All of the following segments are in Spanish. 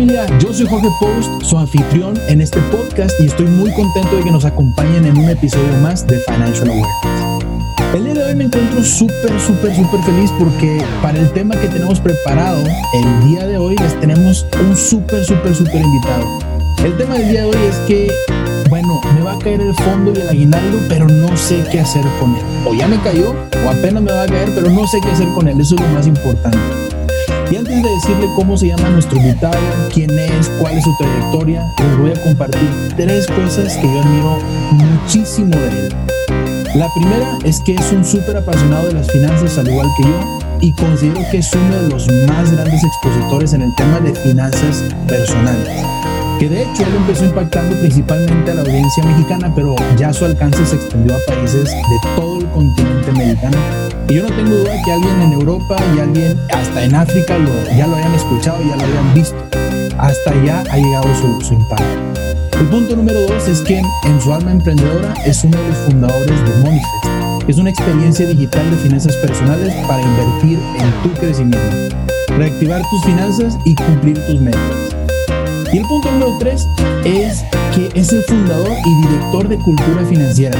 familia? Yo soy Jorge Post, su anfitrión en este podcast y estoy muy contento de que nos acompañen en un episodio más de Financial Awareness. El día de hoy me encuentro súper, súper, súper feliz porque para el tema que tenemos preparado el día de hoy les tenemos un súper, súper, súper invitado. El tema del día de hoy es que, bueno, me va a caer el fondo y el aguinaldo, pero no sé qué hacer con él. O ya me cayó, o apenas me va a caer, pero no sé qué hacer con él. Eso es lo más importante. Y antes de decirle cómo se llama nuestro invitado, quién es, cuál es su trayectoria, les voy a compartir tres cosas que yo admiro muchísimo de él. La primera es que es un súper apasionado de las finanzas al igual que yo y considero que es uno de los más grandes expositores en el tema de finanzas personales. Que de hecho él empezó impactando principalmente a la audiencia mexicana, pero ya su alcance se extendió a países de todo el continente americano y yo no tengo duda que alguien en Europa y alguien hasta en África ya lo hayan escuchado, ya lo hayan visto. Hasta allá ha llegado su, su impacto. El punto número dos es que en su alma emprendedora es uno de los fundadores de Monifest. Es una experiencia digital de finanzas personales para invertir en tu crecimiento, reactivar tus finanzas y cumplir tus metas. Y el punto número tres es que es el fundador y director de Cultura Financiera,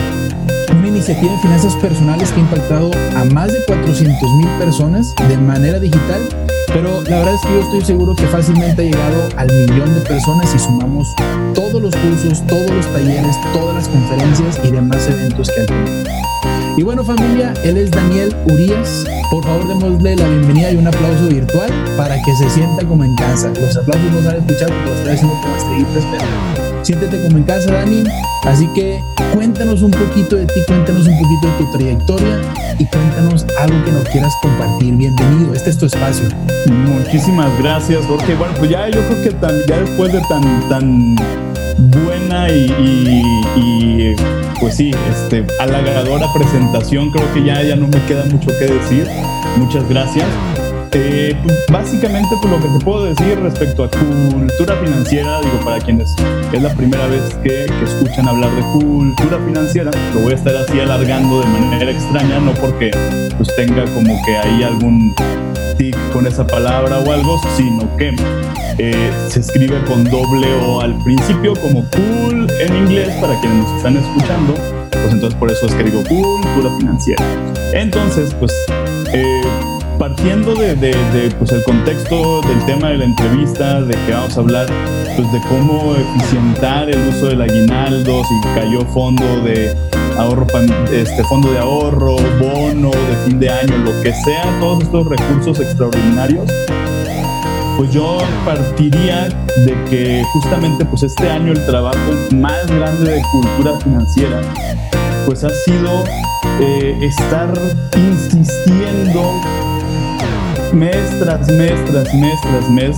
una iniciativa de finanzas personales que ha impactado a más de 400 mil personas de manera digital, pero la verdad es que yo estoy seguro que fácilmente ha llegado al millón de personas si sumamos todos los cursos, todos los talleres, todas las conferencias y demás eventos que ha tenido. Y bueno familia, él es Daniel Urias. Por favor démosle la bienvenida y un aplauso virtual para que se sienta como en casa. Los aplausos no se han escuchado porque lo estoy haciendo como estrellitas, pero siéntete como en casa Dani. Así que cuéntanos un poquito de ti, cuéntanos un poquito de tu trayectoria y cuéntanos algo que nos quieras compartir. Bienvenido, este es tu espacio. Muchísimas gracias, Jorge. Bueno, pues ya yo creo que tan, ya después de tan, tan buena y, y, pues sí, este, halagadora presentación, creo que ya, ya no me queda mucho que decir. Muchas gracias. Eh, pues, básicamente, pues lo que te puedo decir respecto a cultura financiera, digo, para quienes es la primera vez que, que, escuchan hablar de cultura financiera, lo voy a estar así alargando de manera extraña, no porque pues tenga como que hay algún con esa palabra o algo, sino que eh, se escribe con doble O al principio, como cool en inglés, para quienes nos están escuchando, pues entonces por eso es que digo cultura financiera. Entonces, pues... Eh, partiendo de, de, pues el contexto del tema de la entrevista, de que vamos a hablar pues, de cómo eficientar el uso del aguinaldo, si cayó fondo de ahorro, este fondo de ahorro, bono de fin de año, lo que sea, todos estos recursos extraordinarios, pues yo partiría de que justamente pues este año el trabajo más grande de cultura financiera pues ha sido eh, estar insistiendo mes tras mes tras mes tras mes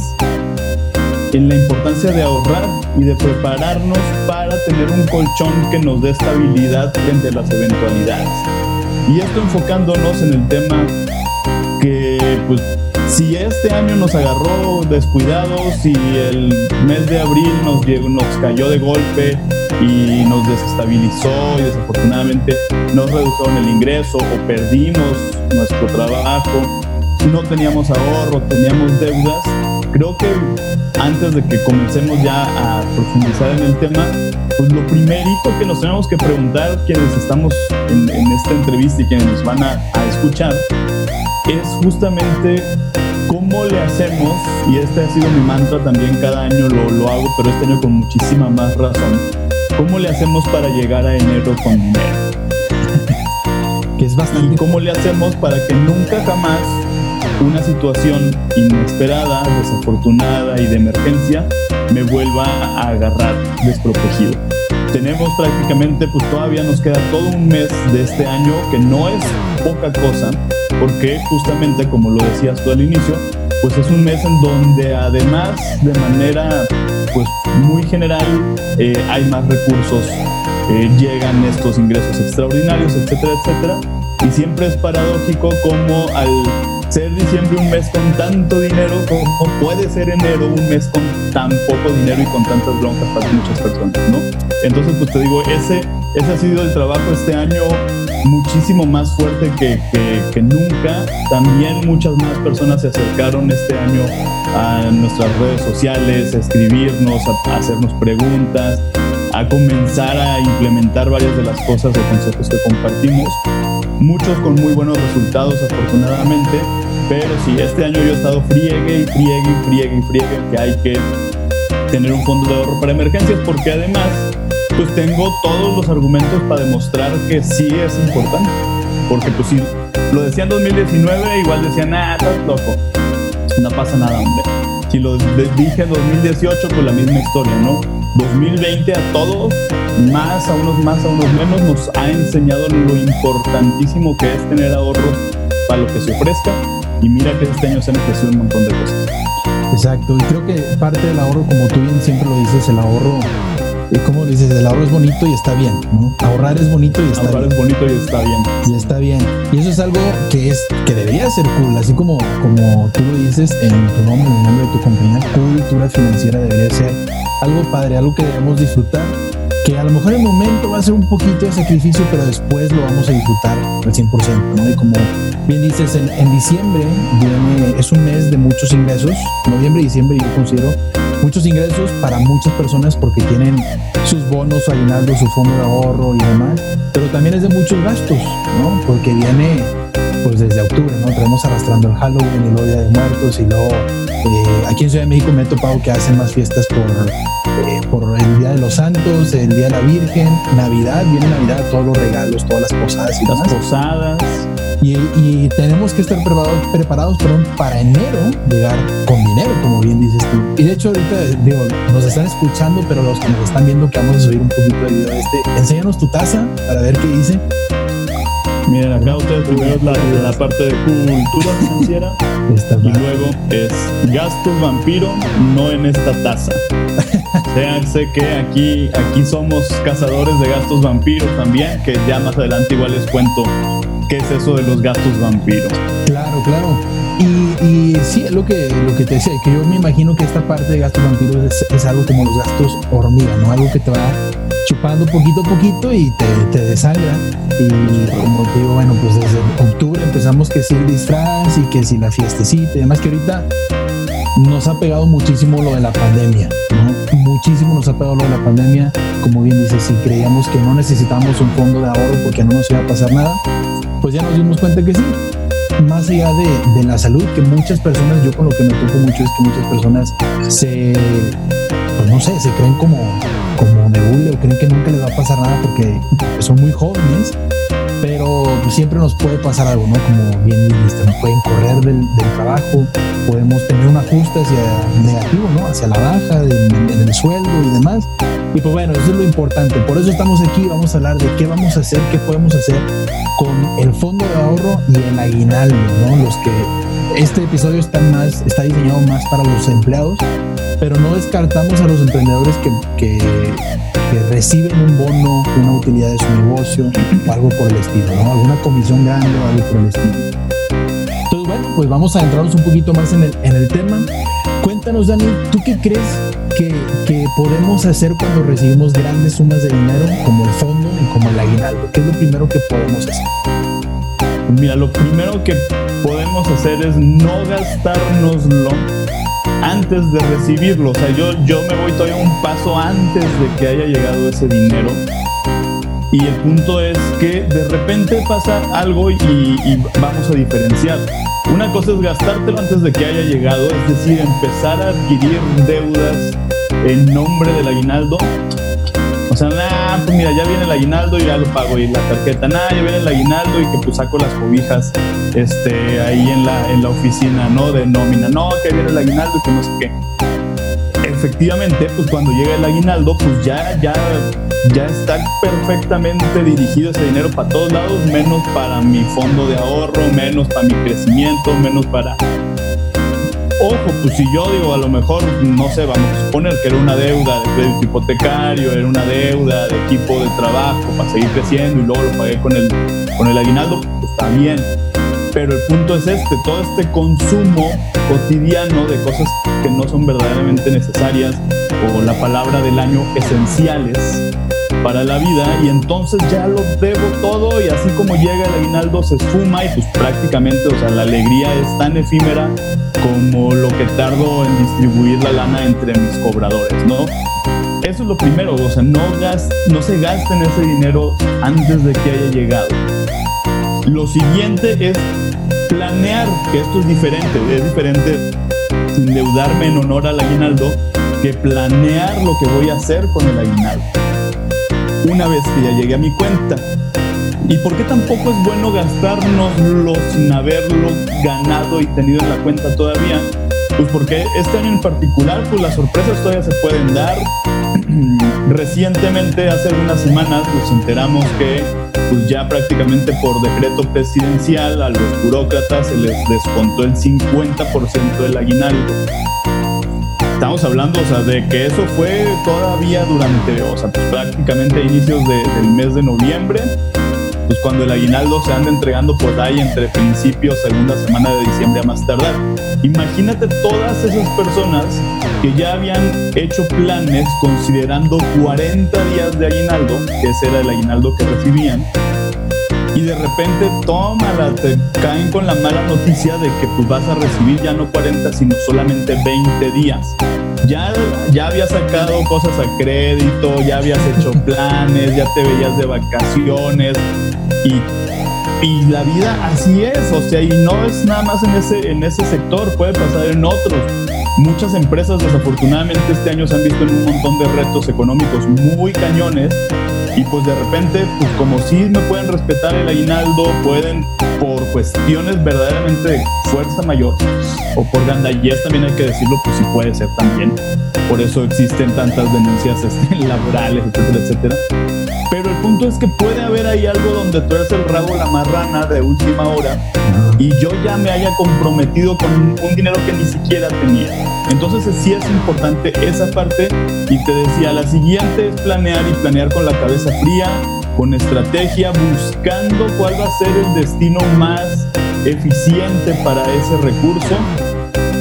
en la importancia de ahorrar y de prepararnos para tener un colchón que nos dé estabilidad frente a las eventualidades. Y esto enfocándonos en el tema que, pues, si este año nos agarró descuidados, si el mes de abril nos, nos cayó de golpe y nos desestabilizó y desafortunadamente nos redujeron el ingreso o perdimos nuestro trabajo, no teníamos ahorro, teníamos deudas, creo que antes de que comencemos ya a profundizar en el tema, pues lo primerito que nos tenemos que preguntar quienes estamos en, esta entrevista y quienes nos van a, escuchar es justamente cómo le hacemos, y este ha sido mi mantra también, cada año lo, lo hago, pero este año con muchísima más razón, cómo le hacemos para llegar a enero con dinero. que es bastante... Y cómo le hacemos para que nunca jamás una situación inesperada, desafortunada y de emergencia me vuelva a agarrar desprotegido. Tenemos prácticamente, pues todavía nos queda todo un mes de este año que no es poca cosa, porque justamente como lo decías tú al inicio, pues es un mes en donde además de manera pues muy general eh, hay más recursos, eh, llegan estos ingresos extraordinarios, etcétera, etcétera. Y siempre es paradójico como al ser diciembre un mes con tanto dinero como puede ser enero un mes con tan poco dinero y con tantas broncas para muchas personas, ¿no? Entonces, pues te digo, ese ese ha sido el trabajo este año muchísimo más fuerte que, que, nunca. También muchas más personas se acercaron este año a nuestras redes sociales, a escribirnos, a, hacernos preguntas, a comenzar a implementar varias de las cosas o conceptos que compartimos. Muchos con muy buenos resultados, afortunadamente. Pero sí, este año yo he estado friegue y friegue y friegue y friegue que hay que tener un fondo de ahorro para emergencias porque además pues tengo todos los argumentos para demostrar que sí es importante. Porque pues si lo decía en 2019, igual decían, ah, estás loco. No pasa nada, hombre. Si lo dije en 2018, pues la misma historia, ¿no? 2020 a todos, más a unos más, a unos menos, nos ha enseñado lo importantísimo que es tener ahorros para lo que se ofrezca. Y mira que este año se han ofrecido un montón de cosas. Exacto, y creo que parte del ahorro, como tú bien siempre lo dices, el ahorro y como dices, el ahorro es bonito y está bien, ¿no? Ahorrar es bonito y está Ahorrar bien. es bonito y está bien. Y está bien. Y eso es algo que es que debería ser cool, así como, como tú lo dices en tu nombre, en el nombre de tu compañía, cultura financiera debería ser algo padre, algo que debemos disfrutar que a lo mejor el momento va a ser un poquito de sacrificio, pero después lo vamos a disfrutar al 100%, ¿no? Y como bien dices, en, en diciembre viene, es un mes de muchos ingresos, noviembre y diciembre yo considero muchos ingresos para muchas personas porque tienen sus bonos, su aguinaldo, su fondo de ahorro y demás, pero también es de muchos gastos, ¿no? Porque viene pues desde octubre, ¿no? Traemos arrastrando el Halloween y luego Día de Muertos y luego eh, aquí en Ciudad de México me he topado que hacen más fiestas por, eh, por el Día de los Santos, el Día de la Virgen, Navidad, viene Navidad, todos los regalos, todas las posadas y Las demás. posadas. Y, y tenemos que estar preparados, preparados perdón, para enero llegar con dinero, como bien dices tú. Y de hecho ahorita, digo, nos están escuchando, pero los que nos están viendo, que vamos a subir un poquito de video de este, enséñanos tu taza para ver qué dice. Miren, acá ustedes primero la, la parte de cultura financiera y luego es gastos vampiro, no en esta taza. Véanse que aquí, aquí somos cazadores de gastos vampiro también, que ya más adelante igual les cuento qué es eso de los gastos vampiro. Claro, claro. Y, y sí, lo que, lo que te decía, que yo me imagino que esta parte de gastos vampiros es, es algo como los gastos hormiga, ¿no? Algo que te va chupando poquito a poquito y te, te desangra. Y como te digo, bueno, pues desde octubre empezamos que si el disfraz y que si la fiestecita y demás, que ahorita nos ha pegado muchísimo lo de la pandemia. Muchísimo nos ha pegado lo de la pandemia. Como bien dices, si creíamos que no necesitábamos un fondo de ahorro porque no nos iba a pasar nada, pues ya nos dimos cuenta que sí. Más allá de, de la salud, que muchas personas, yo con lo que me toco mucho es que muchas personas se, pues no sé, se creen como, como nebule o creen que nunca les va a pasar nada porque son muy jóvenes, pero siempre nos puede pasar algo, ¿no? Como bien dijiste, nos pueden correr del, del trabajo, podemos tener un ajuste hacia negativo, ¿no? Hacia la baja, en, en el sueldo y demás. Y pues bueno, eso es lo importante. Por eso estamos aquí. Vamos a hablar de qué vamos a hacer, qué podemos hacer con el fondo de ahorro y el aguinaldo, ¿no? Los que este episodio está más, está diseñado más para los empleados, pero no descartamos a los emprendedores que, que, reciben un bono, una utilidad de su negocio o algo por el estilo, ¿no? Alguna comisión grande o algo por el estilo. Entonces, bueno, pues vamos a adentrarnos un poquito más en el, en el tema. Cuéntanos, Dani, ¿tú qué crees que, que podemos hacer cuando recibimos grandes sumas de dinero, como el fondo y como el aguinaldo? ¿Qué es lo primero que podemos hacer? Mira, lo primero que podemos hacer es no gastárnoslo antes de recibirlo. O sea, yo, yo me voy todavía un paso antes de que haya llegado ese dinero. Y el punto es que de repente pasa algo y, y vamos a diferenciar. Una cosa es gastártelo antes de que haya llegado, es decir, empezar a adquirir deudas en nombre del aguinaldo. O sea, nah, pues mira, ya viene el aguinaldo y ya lo pago y la tarjeta, nah, ya viene el aguinaldo y que pues saco las cobijas este, ahí en la, en la oficina, ¿no? De nómina, no, que viene el aguinaldo y que no sé qué. Efectivamente, pues cuando llega el aguinaldo, pues ya, ya, ya está perfectamente dirigido ese dinero para todos lados, menos para mi fondo de ahorro, menos para mi crecimiento, menos para Ojo, pues si yo digo, a lo mejor, no sé, vamos a suponer que era una deuda de crédito hipotecario, era una deuda de equipo de trabajo para seguir creciendo y luego lo pagué con el, con el aguinaldo, pues está bien. Pero el punto es este, todo este consumo cotidiano de cosas que no son verdaderamente necesarias o la palabra del año esenciales, para la vida y entonces ya lo debo todo y así como llega el aguinaldo se esfuma y pues prácticamente, o sea, la alegría es tan efímera como lo que tardo en distribuir la lana entre mis cobradores, ¿no? Eso es lo primero, o sea, no, no se gasten ese dinero antes de que haya llegado. Lo siguiente es planear, que esto es diferente, es diferente endeudarme en honor al aguinaldo que planear lo que voy a hacer con el aguinaldo. Una vez que ya llegue a mi cuenta. ¿Y por qué tampoco es bueno gastárnoslo sin haberlo ganado y tenido en la cuenta todavía? Pues porque este año en particular, pues las sorpresas todavía se pueden dar. Recientemente, hace algunas semanas, nos enteramos que pues ya prácticamente por decreto presidencial a los burócratas se les descontó el 50% del aguinaldo. Estamos hablando, o sea, de que eso fue todavía durante, o sea, pues prácticamente inicios del mes de noviembre pues cuando el aguinaldo se anda entregando por ahí entre principios, segunda semana de diciembre a más tardar. Imagínate todas esas personas que ya habían hecho planes considerando 40 días de aguinaldo, que ese era el aguinaldo que recibían, y de repente, tómala, te caen con la mala noticia de que pues vas a recibir ya no 40, sino solamente 20 días. Ya, ya habías sacado cosas a crédito, ya habías hecho planes, ya te veías de vacaciones y, y la vida así es, o sea, y no es nada más en ese, en ese sector, puede pasar en otros. Muchas empresas desafortunadamente este año se han visto en un montón de retos económicos muy cañones y pues de repente, pues como si me pueden respetar el aguinaldo, pueden por cuestiones verdaderamente de fuerza mayor o por gandallez también hay que decirlo, pues sí puede ser también. Por eso existen tantas denuncias este, laborales, etcétera, etcétera. Punto es que puede haber ahí algo donde tú eres el rabo la marrana de última hora y yo ya me haya comprometido con un dinero que ni siquiera tenía. Entonces sí es importante esa parte y te decía, la siguiente es planear y planear con la cabeza fría, con estrategia, buscando cuál va a ser el destino más eficiente para ese recurso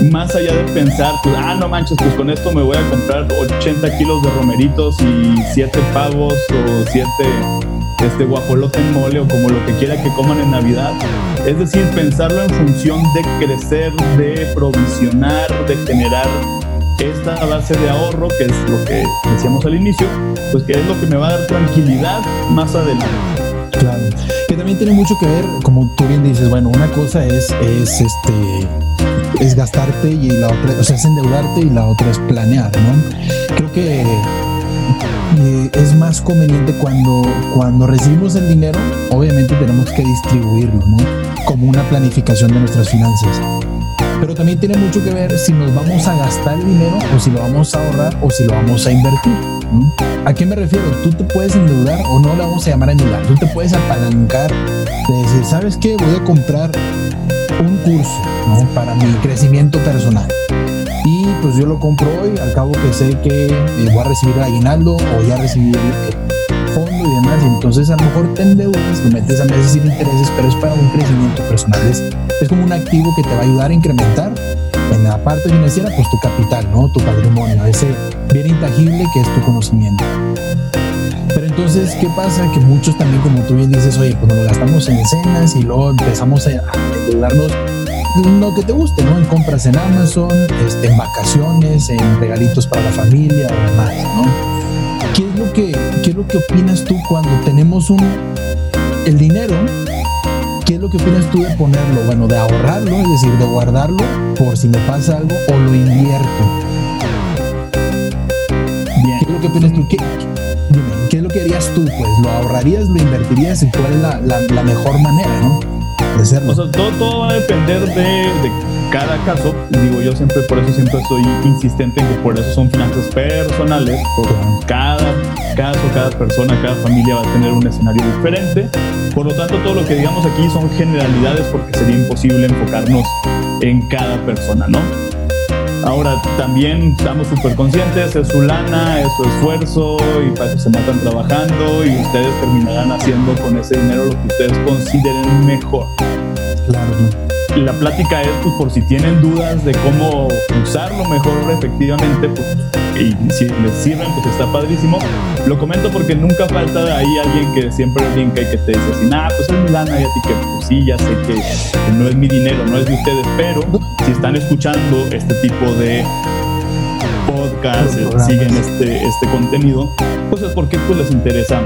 más allá de pensar, pues, ah, no manches, pues con esto me voy a comprar 80 kilos de romeritos y 7 pavos o 7 este guajolote en mole o como lo que quiera que coman en Navidad. Es decir, pensarlo en función de crecer, de provisionar, de generar esta base de ahorro, que es lo que decíamos al inicio, pues que es lo que me va a dar tranquilidad más adelante. Claro, que también tiene mucho que ver, como tú bien dices, bueno, una cosa es, es este es gastarte y la otra, o sea, es endeudarte y la otra es planear, ¿no? Creo que eh, es más conveniente cuando, cuando recibimos el dinero, obviamente tenemos que distribuirlo, ¿no? Como una planificación de nuestras finanzas. Pero también tiene mucho que ver si nos vamos a gastar el dinero o si lo vamos a ahorrar o si lo vamos a invertir. ¿A qué me refiero? Tú te puedes endeudar o no le vamos a llamar a endeudar. Tú te puedes apalancar de decir, ¿sabes qué? Voy a comprar un curso para mi crecimiento personal. Y pues yo lo compro hoy, al cabo que sé que eh, voy a recibir el aguinaldo o ya recibir el fondo y demás. Y entonces a lo mejor te endeudas, lo metes a meses sin intereses, pero es para un crecimiento personal. Es, es como un activo que te va a ayudar a incrementar en la parte financiera, pues tu capital, ¿no? Tu patrimonio, ese bien intangible que es tu conocimiento. Pero entonces, ¿qué pasa? Que muchos también, como tú bien dices, oye, pues nos lo gastamos en cenas y luego empezamos a endeudarnos lo que te guste, ¿no? En compras en Amazon, este, en vacaciones, en regalitos para la familia o demás, ¿no? ¿Qué es lo que, qué es lo que opinas tú cuando tenemos un el dinero? ¿Qué es lo que opinas tú de ponerlo? Bueno, de ahorrarlo, es decir, de guardarlo por si me pasa algo o lo invierto. Bien. ¿Qué es lo que opinas tú? ¿Qué, ¿Qué es lo que harías tú? Pues lo ahorrarías, lo invertirías y cuál es la, la, la mejor manera, ¿no? O sea, todo, todo va a depender de, de, cada caso. Digo, yo siempre, por eso siempre estoy insistente en que por eso son finanzas personales. Por cada caso, cada persona, cada familia va a tener un escenario diferente. Por lo tanto, todo lo que digamos aquí son generalidades porque sería imposible enfocarnos en cada persona, ¿no? Ahora también estamos súper conscientes, es su lana, es su esfuerzo y para eso se matan trabajando y ustedes terminarán haciendo con ese dinero lo que ustedes consideren mejor. Claro. La plática es pues, por si tienen dudas de cómo usarlo mejor efectivamente, pues, y si les sirven, pues está padrísimo. Lo comento porque nunca falta ahí alguien que siempre brinca y que te dice así, nah, pues es mi lana y a ti que pues sí, ya sé que, que no es mi dinero, no es de ustedes, pero si están escuchando este tipo de podcast, siguen este, este contenido, pues es porque pues les interesa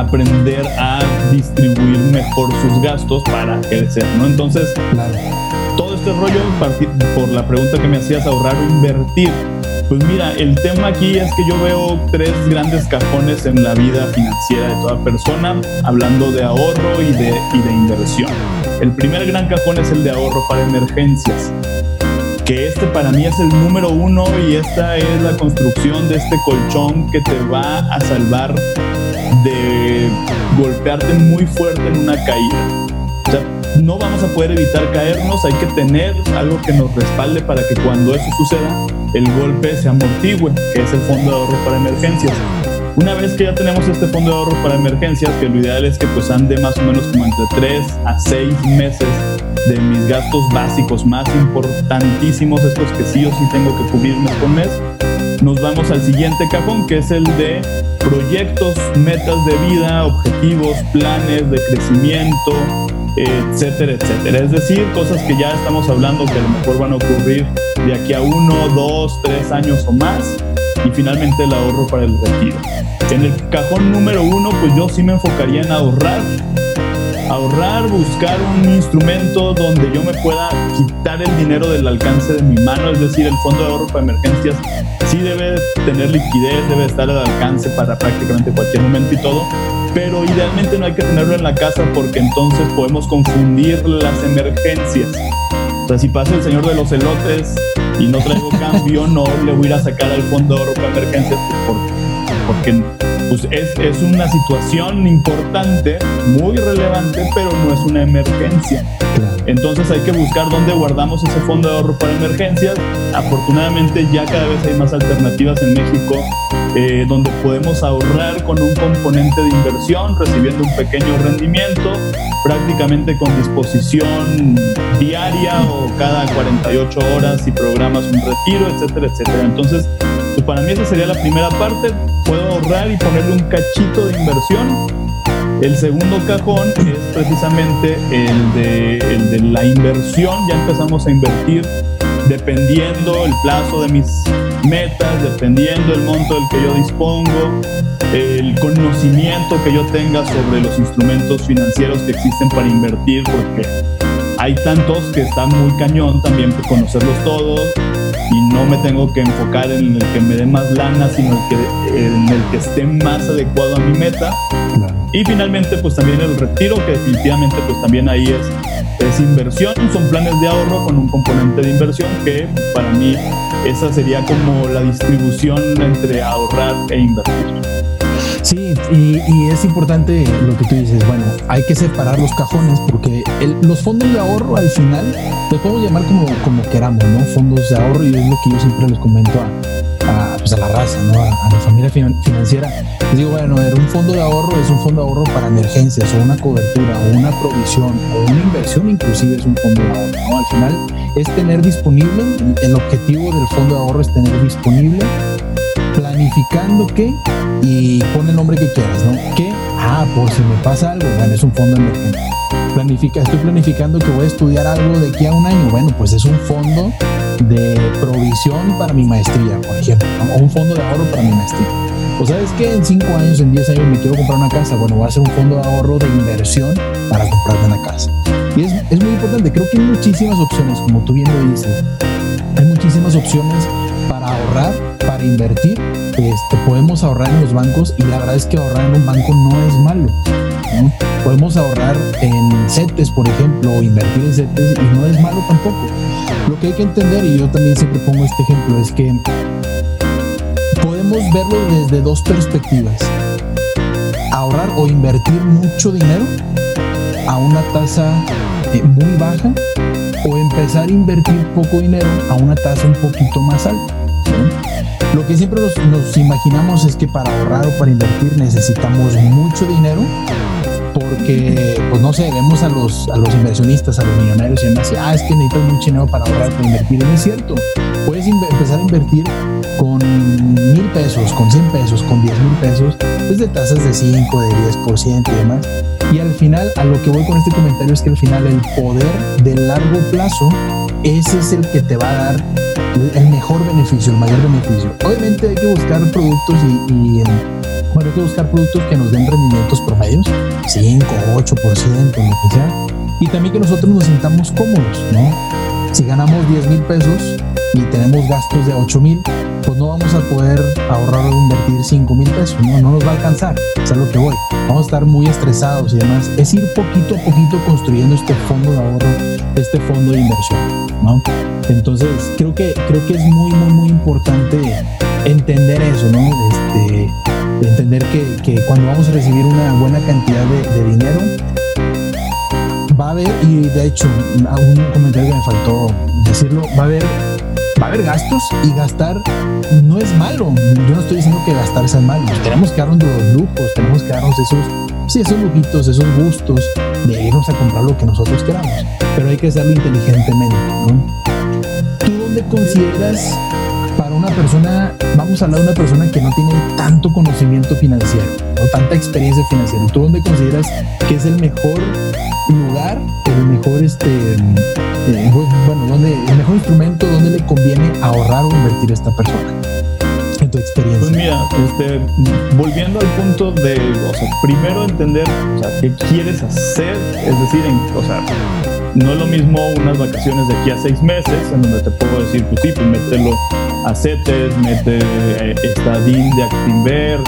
aprender a distribuir mejor sus gastos para crecer, ¿no? Entonces, todo este rollo, por la pregunta que me hacías, ahorrar o invertir, pues mira, el tema aquí es que yo veo tres grandes cajones en la vida financiera de toda persona, hablando de ahorro y de, y de inversión. El primer gran cajón es el de ahorro para emergencias que este para mí es el número uno y esta es la construcción de este colchón que te va a salvar de golpearte muy fuerte en una caída. O sea, no vamos a poder evitar caernos, hay que tener algo que nos respalde para que cuando eso suceda, el golpe se amortigüe, que es el fondo de ahorro para emergencias. Una vez que ya tenemos este fondo de ahorro para emergencias, que lo ideal es que pues ande más o menos como entre 3 a 6 meses de mis gastos básicos más importantísimos, estos que sí o sí tengo que cubrir mes con mes, nos vamos al siguiente cajón, que es el de proyectos, metas de vida, objetivos, planes de crecimiento, etcétera, etcétera. Es decir, cosas que ya estamos hablando que a lo mejor van a ocurrir de aquí a uno, dos, tres años o más. Y finalmente el ahorro para el retiro. En el cajón número uno, pues yo sí me enfocaría en ahorrar ahorrar, buscar un instrumento donde yo me pueda quitar el dinero del alcance de mi mano, es decir, el fondo de ahorro para emergencias sí debe tener liquidez, debe estar al alcance para prácticamente cualquier momento y todo, pero idealmente no hay que tenerlo en la casa porque entonces podemos confundir las emergencias. O sea, si pasa el señor de los elotes y no traigo cambio, no le voy a ir a sacar al fondo de ahorro para emergencias porque, porque pues es, es, una situación importante, muy relevante, pero no es una emergencia. Entonces hay que buscar dónde guardamos ese fondo de ahorro para emergencias. Afortunadamente ya cada vez hay más alternativas en México eh, donde podemos ahorrar con un componente de inversión, recibiendo un pequeño rendimiento, prácticamente con disposición diaria o cada 48 horas si programas un retiro, etcétera, etcétera. Entonces, para mí esa sería la primera parte. Puedo ahorrar y ponerle un cachito de inversión. El segundo cajón es precisamente el de, la inversión. Ya empezamos a invertir dependiendo el plazo de mis metas, dependiendo el monto del que yo dispongo, el conocimiento que yo tenga sobre los instrumentos financieros que existen para invertir, porque hay tantos que están muy cañón también por conocerlos todos y no me tengo que enfocar en el que me dé más lana, sino el que, en el que esté más adecuado a mi meta. Y finalmente, pues también el retiro, que definitivamente pues también ahí es, es inversión, son planes de ahorro con un componente de inversión que para mí esa sería como la distribución entre ahorrar e invertir. Sí, y, es importante lo que tú dices, bueno, hay que separar los cajones porque los fondos de ahorro al final los podemos llamar como, como queramos, ¿no? Fondos de ahorro y es lo que yo siempre les comento a, pues a la raza, ¿no? A, la familia financiera. Les digo, bueno, ver, un fondo de ahorro es un fondo de ahorro para emergencias o una cobertura o una provisión o una inversión inclusive es un fondo de ahorro, ¿no? Al final es tener disponible, el objetivo del fondo de ahorro es tener disponible planificando qué y pon el nombre que quieras, ¿no? ¿Qué? Ah, por si me pasa algo, bueno, es un fondo emergente. Planifica, estoy planificando que voy a estudiar algo de aquí a un año, bueno, pues es un fondo de provisión para mi maestría, por ejemplo, o un fondo de ahorro para mi maestría. O sabes que en 5 años, en 10 años me quiero comprar una casa, bueno, voy a hacer un fondo de ahorro de inversión para comprarme una casa. Y es, es muy importante, creo que hay muchísimas opciones, como tú bien lo dices, hay muchísimas opciones para ahorrar, para invertir, este, podemos ahorrar en los bancos y la verdad es que ahorrar en un banco no es malo. Podemos ahorrar en CETES, por ejemplo, o invertir en CETES y no es malo tampoco. Lo que hay que entender, y yo también siempre pongo este ejemplo, es que podemos verlo desde dos perspectivas. Ahorrar o invertir mucho dinero a una tasa eh, muy baja o empezar a invertir poco dinero a una tasa un poquito más alta. Lo que siempre nos, imaginamos es que para ahorrar o para invertir necesitamos mucho dinero porque, pues no sé, vemos a los, a los inversionistas, a los millonarios y demás, ah, es que necesitas mucho dinero para ahorrar, para invertir. Y no es cierto. Puedes empezar a invertir con mil pesos, con 100 pesos, con 10 mil pesos, desde tasas de 5, de 10% y demás. Y al final, a lo que voy con este comentario es que al final el poder de largo plazo, ese es el que te va a dar el mejor beneficio, el mayor beneficio. Obviamente hay que buscar productos y, bueno, hay que buscar productos que nos den rendimientos promedios, 5, 8%, lo que sea. Y también que nosotros nos sintamos cómodos, ¿no? Si ganamos 10 mil pesos y tenemos gastos de 8 mil, pues no vamos a poder ahorrar o invertir 5 mil pesos, ¿no? no nos va a alcanzar, es a lo que voy. Vamos a estar muy estresados y demás. Es ir poquito a poquito construyendo este fondo de ahorro, este fondo de inversión, Entonces, creo que, creo que es muy, muy, muy importante entender eso, ¿no? Este, entender que, cuando vamos a recibir una buena cantidad de, de dinero, va a haber, y de hecho, un comentario que me faltó decirlo, va a haber va a haber gastos y gastar no es malo. Yo no estoy diciendo que gastar sea malo. Tenemos que darnos los lujos, tenemos que darnos esos, sí, esos lujitos, esos gustos de irnos a comprar lo que nosotros queramos. Pero hay que hacerlo inteligentemente, ¿no? ¿Tú dónde consideras para una persona, vamos a hablar de una persona que no tiene tanto conocimiento financiero o tanta experiencia financiera, ¿tú dónde consideras que es el mejor lugar, el mejor, este, eh, bueno, donde, el mejor instrumento donde le conviene ahorrar o invertir a esta persona? En tu experiencia. Pues mira, este, volviendo al punto de, o sea, primero entender, o sea, qué quieres hacer, es decir, en, o sea, no es lo mismo unas vacaciones de aquí a seis meses, en donde te puedo decir, pues sí, pues mételo a CETES, mete eh, esta DIN de Actinver,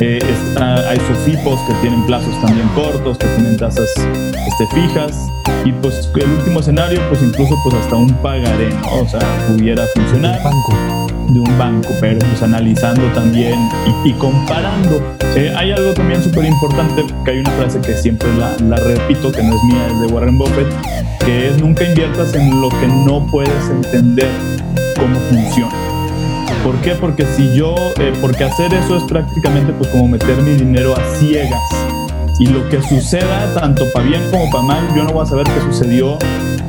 eh, hay SOFIPOS que tienen plazos también cortos, que tienen tasas este, fijas. Y pues el último escenario, pues incluso pues hasta un pagaré, ¿no? O sea, pudiera funcionar. banco. De un banco, pero pues analizando también y, comparando. Eh, hay algo también súper importante, que hay una frase que siempre la, la repito, que no es mía, es de Warren Buffett, que es nunca inviertas en lo que no puedes entender cómo funciona. ¿Por qué? Porque si yo, eh, porque hacer eso es prácticamente pues como meter mi dinero a ciegas. Y lo que suceda, tanto para bien como para mal, yo no voy a saber qué sucedió.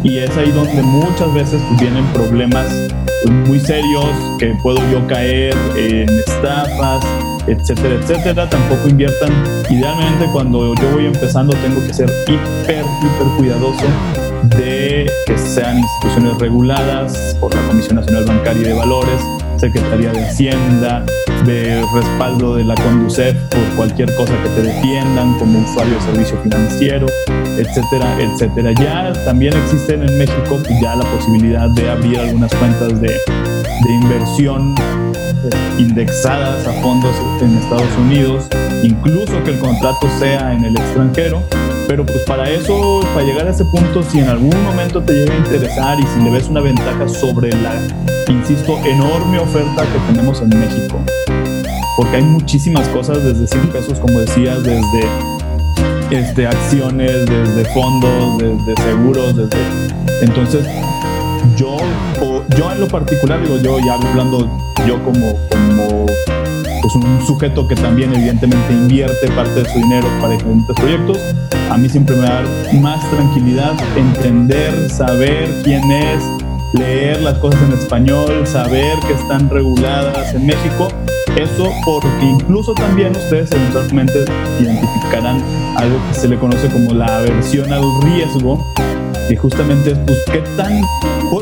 Y es ahí donde muchas veces pues, vienen problemas pues, muy serios, que puedo yo caer en estafas, etcétera, etcétera. Tampoco inviertan. Idealmente cuando yo voy empezando tengo que ser hiper, hiper cuidadoso de que sean instituciones reguladas por la Comisión Nacional Bancaria y de Valores, Secretaría de Hacienda, de respaldo de la Conducef por cualquier cosa que te defiendan como usuario de servicio financiero, etcétera, etcétera. Ya también existen en México ya la posibilidad de abrir algunas cuentas de, de inversión eh, indexadas a fondos en Estados Unidos, incluso que el contrato sea en el extranjero pero pues para eso, para llegar a ese punto, si en algún momento te llega a interesar y si le ves una ventaja sobre la, insisto, enorme oferta que tenemos en México, porque hay muchísimas cosas desde 100 pesos, como decías, desde este, acciones, desde fondos, desde seguros, desde... Entonces, yo, yo en lo particular, digo, yo ya hablando yo como, como pues un sujeto que también evidentemente invierte parte de su dinero para diferentes proyectos, a mí siempre me da más tranquilidad entender, saber quién es, leer las cosas en español, saber que están reguladas en México. Eso porque incluso también ustedes eventualmente identificarán algo que se le conoce como la aversión al riesgo, que justamente es, pues, qué tan...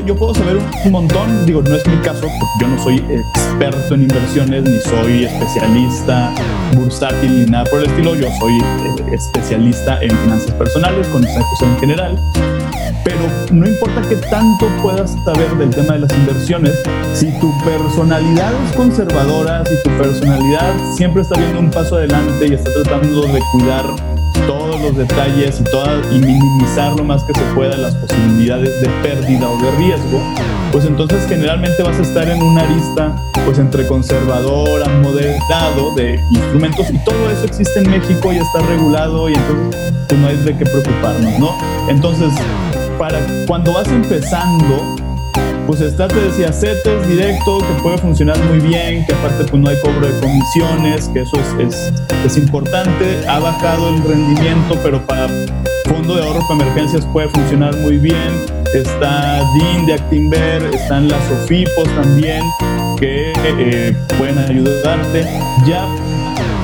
Yo puedo saber un montón, digo, no es mi caso, porque yo no soy experto en inversiones, ni soy especialista bursátil, ni nada por el estilo, yo soy eh, especialista en finanzas personales, consejos en general, pero no importa qué tanto puedas saber del tema de las inversiones, si tu personalidad es conservadora, si tu personalidad siempre está viendo un paso adelante y está tratando de cuidar todos los detalles y, toda, minimizar lo más que se pueda las posibilidades de pérdida o de riesgo, pues entonces generalmente vas a estar en una arista pues entre conservador a moderado de instrumentos y todo eso existe en México y está regulado y entonces pues no hay de qué preocuparnos, ¿no? Entonces, para cuando vas empezando, pues está, te decía, CETES directo, que puede funcionar muy bien, que aparte pues no hay cobro de comisiones, que eso es, es, es importante. Ha bajado el rendimiento, pero para fondo de ahorro para emergencias puede funcionar muy bien. Está DIN de Actinver, están las OFIPOS también, que eh, pueden ayudarte. Ya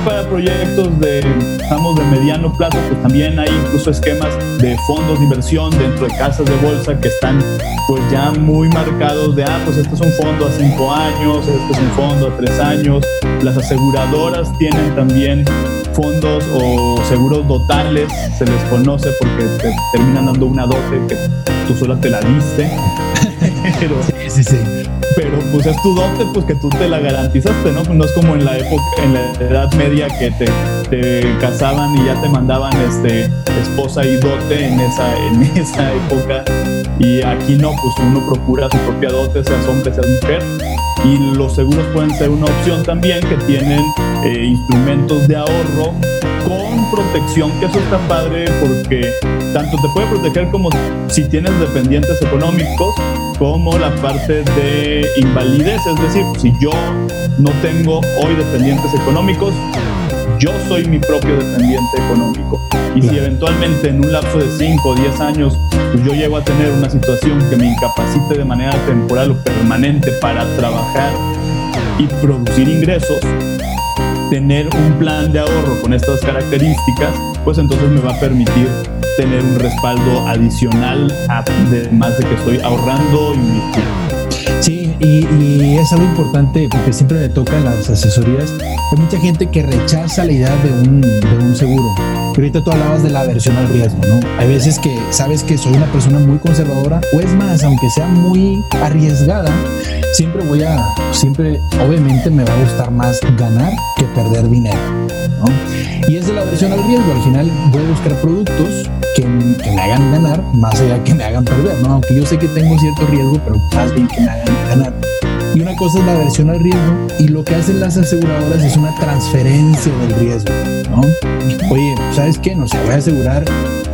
para proyectos de, estamos de mediano plazo, pues también hay incluso esquemas de fondos de inversión dentro de casas de bolsa que están pues ya muy marcados de, ah, pues este es un fondo a cinco años, este es un fondo a tres años. Las aseguradoras tienen también fondos o seguros dotales, se les conoce porque te terminan dando una dote que tú sola te la diste. Sí, sí, sí pues es tu dote, pues que tú te la garantizaste, ¿no? Pues no es como en la época, en la Edad Media que te, te casaban y ya te mandaban este esposa y dote en esa, en esa época. Y aquí no, pues uno procura su propia dote, seas hombre, seas mujer. Y los seguros pueden ser una opción también que tienen eh, instrumentos de ahorro con protección, que eso está padre porque tanto te puede proteger como si tienes dependientes económicos, como la parte de invalidez, es decir, si yo no tengo hoy dependientes económicos, yo soy mi propio dependiente económico. Y si eventualmente en un lapso de 5 o 10 años pues yo llego a tener una situación que me incapacite de manera temporal o permanente para trabajar y producir ingresos, tener un plan de ahorro con estas características, pues entonces me va a permitir tener un respaldo adicional, además de que estoy ahorrando y. Sí, y, es algo importante porque siempre me tocan las asesorías. Hay mucha gente que rechaza la idea de un, de un seguro. Pero ahorita tú hablabas de la aversión al riesgo, ¿no? Hay veces que sabes que soy una persona muy conservadora, o es más, aunque sea muy arriesgada, siempre voy a, siempre, obviamente me va a gustar más ganar que perder dinero, ¿no? Y es de la aversión al riesgo. Al final voy a buscar productos que, que, me hagan ganar más allá que me hagan perder, ¿no? Aunque yo sé que tengo cierto riesgo, pero más bien que me hagan ganar. Y una cosa es la aversión al riesgo y lo que hacen las aseguradoras es una transferencia del riesgo, ¿no? Oye, ¿sabes qué? No sé, voy a asegurar.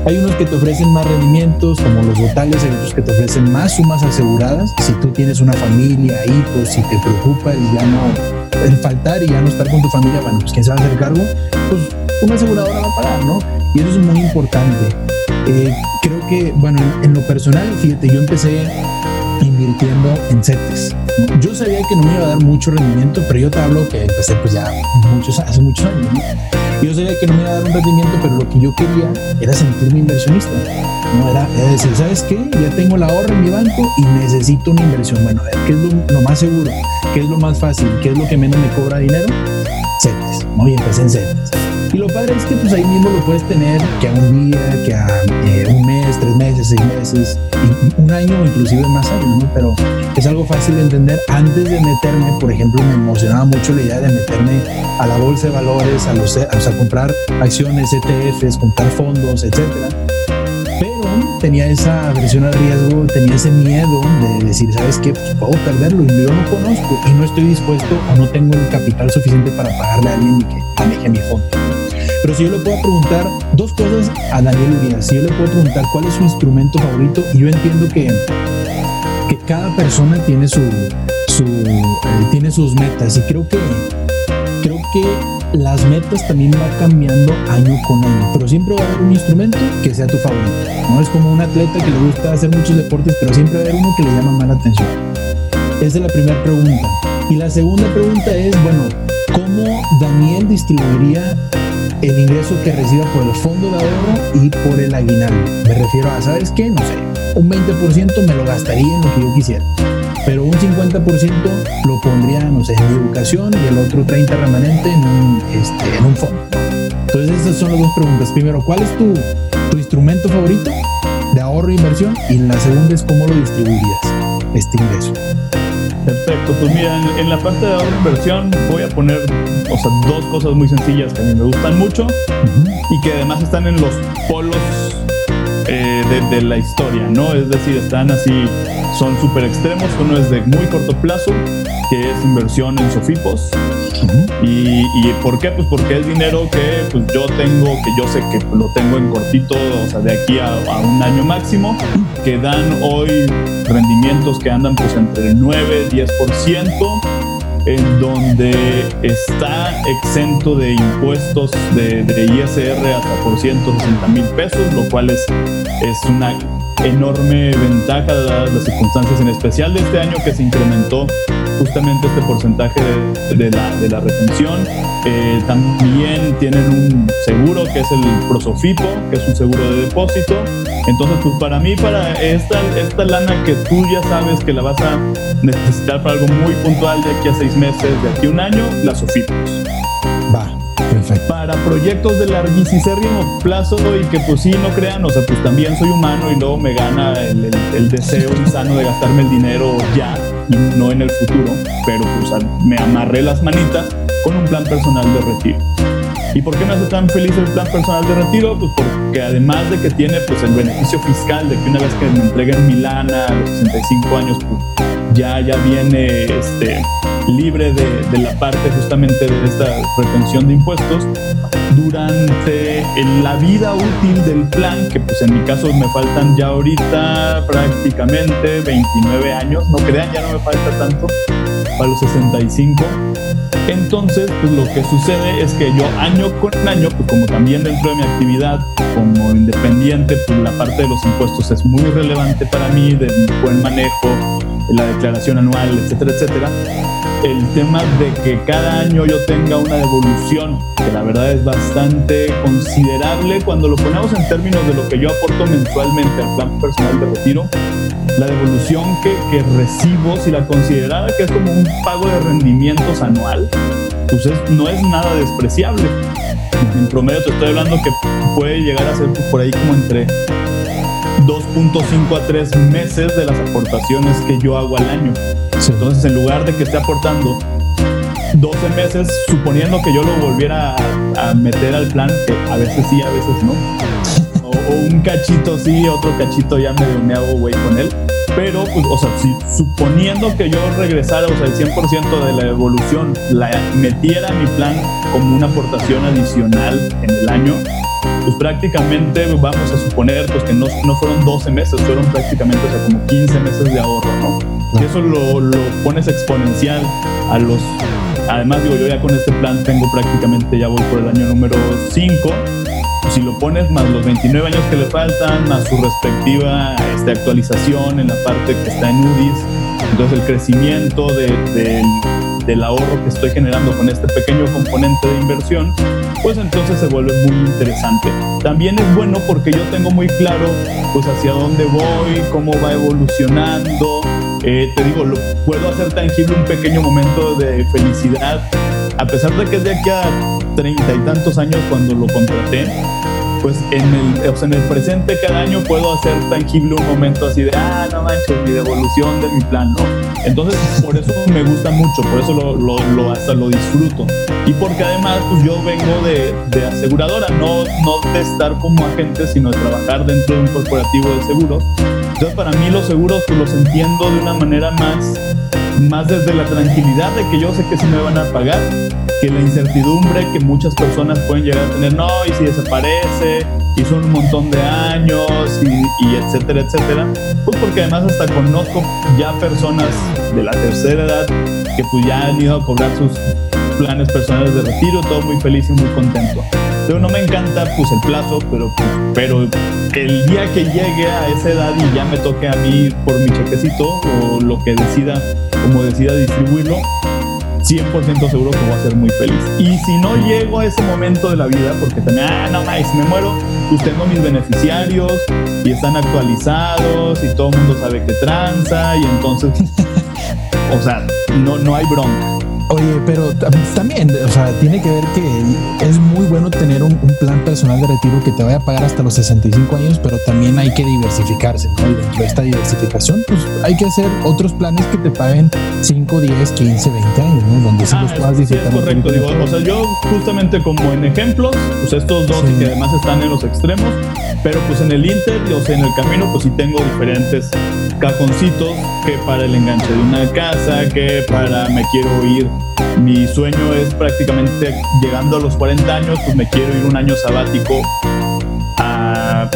Hay unos que te ofrecen más rendimientos, como los totales, hay otros que te ofrecen más sumas aseguradas. Si tú tienes una familia, hijos, si te preocupa y ya no, el faltar y ya no estar con tu familia, bueno, pues quién se va a hacer cargo, pues una aseguradora va a pagar, ¿no? Y eso es muy importante. Eh, creo que, bueno, en, lo personal, fíjate, yo empecé invirtiendo en CETES. Yo sabía que no me iba a dar mucho rendimiento, pero yo te hablo que empecé pues ya muchos, hace muchos años. Yo sabía que no me iba a dar un rendimiento, pero lo que yo quería era sentirme inversionista. No era, decir, ¿sabes qué? Ya tengo la ahorro en mi banco y necesito una inversión. Bueno, a ver, ¿qué es lo, más seguro? ¿Qué es lo más fácil? ¿Qué es lo que menos me cobra dinero? CETES. ¿no? Y empecé en CETES. Y lo padre es que pues ahí mismo lo puedes tener que a un día, que a eh, un mes, tres meses, seis meses, un año inclusive más años, ¿no? Pero es algo fácil de entender. Antes de meterme, por ejemplo, me emocionaba mucho la idea de meterme a la bolsa de valores, a, los, o sea, comprar acciones, ETFs, comprar fondos, etcétera. Tenía esa aversión al riesgo, tenía ese miedo de decir, ¿sabes qué? Pues puedo perderlo y yo no conozco y no estoy dispuesto o no tengo el capital suficiente para pagarle a alguien que maneje mi fondo. Pero si yo le puedo preguntar dos cosas a Daniel Urias, si yo le puedo preguntar cuál es su instrumento favorito, yo entiendo que, que cada persona tiene, su eh, tiene sus metas, y creo que, creo que las metas también van cambiando año con año, pero siempre va a haber un instrumento que sea tu favorito. No es como un atleta que le gusta hacer muchos deportes, pero siempre va a haber uno que le llama más la atención. Esa es la primera pregunta. Y la segunda pregunta es, bueno, ¿cómo Daniel distribuiría el ingreso que reciba por el fondo de ahorro y por el aguinaldo. Me refiero a, ¿sabes qué? No sé, un 20% me lo gastaría en lo que yo quisiera, pero un 50% lo pondría, no sé, en educación y el otro 30% remanente en un, este, en un fondo. Entonces esas son las dos preguntas. Primero, ¿cuál es tu, tu instrumento favorito de ahorro e inversión? Y la segunda es cómo lo distribuirías, este ingreso. Perfecto, pues mira, en, la parte de ahorro e inversión voy a poner, o sea, dos cosas muy sencillas que a mí me gustan mucho y que además están en los polos eh, de, la historia, ¿no? Es decir, están así, son súper extremos. Uno es de muy corto plazo, que es inversión en Sofipos, y, y, por qué? Pues porque es dinero que pues yo tengo, que yo sé que lo tengo en cortito, o sea, de aquí a, a un año máximo, que dan hoy rendimientos que andan pues entre el 9, 10%, en donde está exento de impuestos de, de ISR hasta por 160 mil pesos, lo cual es, es una enorme ventaja dadas las circunstancias, en especial de este año que se incrementó justamente este porcentaje de, la, de la, retención. Eh, también tienen un seguro que es el Prosofipo, que es un seguro de depósito. Entonces, pues para mí, para esta, esta lana que tú ya sabes que la vas a necesitar para algo muy puntual de aquí a seis meses, de aquí a un año, las Sofipos. Para proyectos de larguísimo plazo y que pues sí, no crean, o sea, pues también soy humano y luego me gana el, deseo insano de gastarme el dinero ya no en el futuro, pero pues me amarré las manitas con un plan personal de retiro. ¿Y por qué me hace tan feliz el plan personal de retiro? Pues porque además de que tiene pues el beneficio fiscal de que una vez que me entreguen mi lana a los 65 años, pues ya, ya viene este, libre de, de, la parte justamente de esta retención de impuestos durante la vida útil del plan, que pues en mi caso me faltan ya ahorita prácticamente 29 años, no crean, ya no me falta tanto, para los 65. Entonces, pues lo que sucede es que yo año con año, pues como también dentro de mi actividad como independiente, pues la parte de los impuestos es muy relevante para mí, de buen manejo, la declaración anual, etcétera, etcétera. El tema de que cada año yo tenga una devolución, que la verdad es bastante considerable cuando lo ponemos en términos de lo que yo aporto mensualmente al plan personal de retiro, la devolución que, que recibo, si la considerara que es como un pago de rendimientos anual, pues es, no es nada despreciable. En promedio te estoy hablando que puede llegar a ser por ahí como entre 2.5 a 3 meses de las aportaciones que yo hago al año. Sí. Entonces, en lugar de que esté aportando 12 meses, suponiendo que yo lo volviera a, a, meter al plan, que a veces sí, a veces no, o, o un cachito sí, otro cachito ya medio me hago güey con él. Pero, pues, o sea, si suponiendo que yo regresara, o sea, el 100% de la evolución, la metiera a mi plan como una aportación adicional en el año, pues prácticamente vamos a suponer pues que no, no fueron 12 meses, fueron prácticamente o sea, como 15 meses de ahorro, ¿no? Y eso lo, lo, pones exponencial a los... Además, digo, yo ya con este plan tengo prácticamente, ya voy por el año número 5. Si lo pones más los 29 años que le faltan, más su respectiva este, actualización en la parte que está en UDIs, entonces el crecimiento de, de, del ahorro que estoy generando con este pequeño componente de inversión, pues entonces se vuelve muy interesante. También es bueno porque yo tengo muy claro pues hacia dónde voy, cómo va evolucionando. Eh, te digo, lo, puedo hacer tangible un pequeño momento de felicidad, a pesar de que es de aquí a treinta y tantos años cuando lo contraté, pues en el, o sea, en el presente cada año puedo hacer tangible un momento así de, ah, no manches, mi devolución de mi plan, ¿no? Entonces, por eso me gusta mucho, por eso lo, lo, lo hasta lo disfruto. Y porque además, pues yo vengo de, de, aseguradora, no, no de estar como agente, sino de trabajar dentro de un corporativo de seguros. Entonces, para mí los seguros, pues los entiendo de una manera más, más desde la tranquilidad de que yo sé que sí me van a pagar que la incertidumbre que muchas personas pueden llegar a tener, no, y si desaparece, y son un montón de años, y, y, etcétera, etcétera, pues porque además hasta conozco ya personas de la tercera edad que pues ya han ido a cobrar sus planes personales de retiro, todo muy feliz y muy contento. Pero no me encanta pues el plazo, pero, pues, pero el día que llegue a esa edad y ya me toque a mí por mi chequecito o lo que decida, como decida distribuirlo, 100% seguro que voy a ser muy feliz. Y si no llego a ese momento de la vida, porque también, ah, no más, me muero, pues tengo mis beneficiarios y están actualizados y todo el mundo sabe que tranza y entonces, o sea, no, no hay bronca. Oye, pero también, o sea, tiene que ver que es muy bueno tener un, plan personal de retiro que te vaya a pagar hasta los 65 años, pero también hay que diversificarse, ¿no? Y dentro de esta diversificación, pues hay que hacer otros planes que te paguen 5, 10, 15, 20 años, ¿no? Donde sí ah, los puedas disfrutar. Sí, es correcto, digo, o sea, yo justamente como en ejemplos, pues estos dos que además están en los extremos, pero pues en el Inter, o sea, en el camino, pues sí tengo diferentes cajoncitos que para el enganche de una casa, que para me quiero ir mi sueño es prácticamente llegando a los 40 años, pues me quiero ir un año sabático a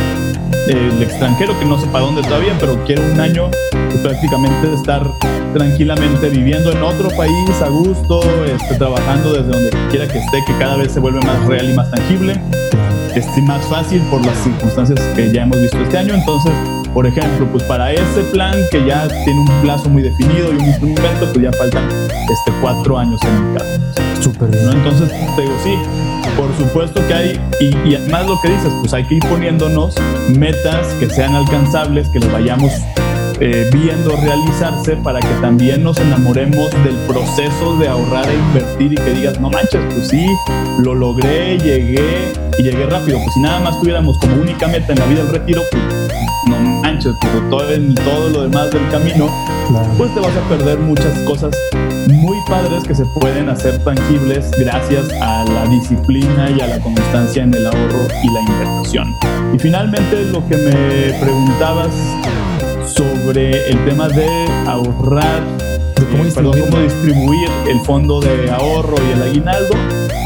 el extranjero, que no sé para dónde todavía, pero quiero un año pues, prácticamente estar tranquilamente viviendo en otro país a gusto, este, trabajando desde donde quiera que esté, que cada vez se vuelve más real y más tangible. Es más fácil por las circunstancias que ya hemos visto este año, entonces por ejemplo, pues para ese plan que ya tiene un plazo muy definido y un instrumento, pues ya faltan este, cuatro años en mi caso. Súper bien. Entonces, te digo, sí, por supuesto que hay, y, y, además lo que dices, pues hay que ir poniéndonos metas que sean alcanzables, que las vayamos eh, viendo realizarse para que también nos enamoremos del proceso de ahorrar e invertir y que digas, no manches, pues sí, lo logré, llegué y llegué rápido. Pues si nada más tuviéramos como única meta en la vida el retiro, pues no manches, pues todo, en todo lo demás del camino, pues te vas a perder muchas cosas muy padres que se pueden hacer tangibles gracias a la disciplina y a la constancia en el ahorro y la inversión. Y finalmente lo que me preguntabas sobre el tema de ahorrar, ¿cómo, distribuir? el fondo de ahorro y el aguinaldo.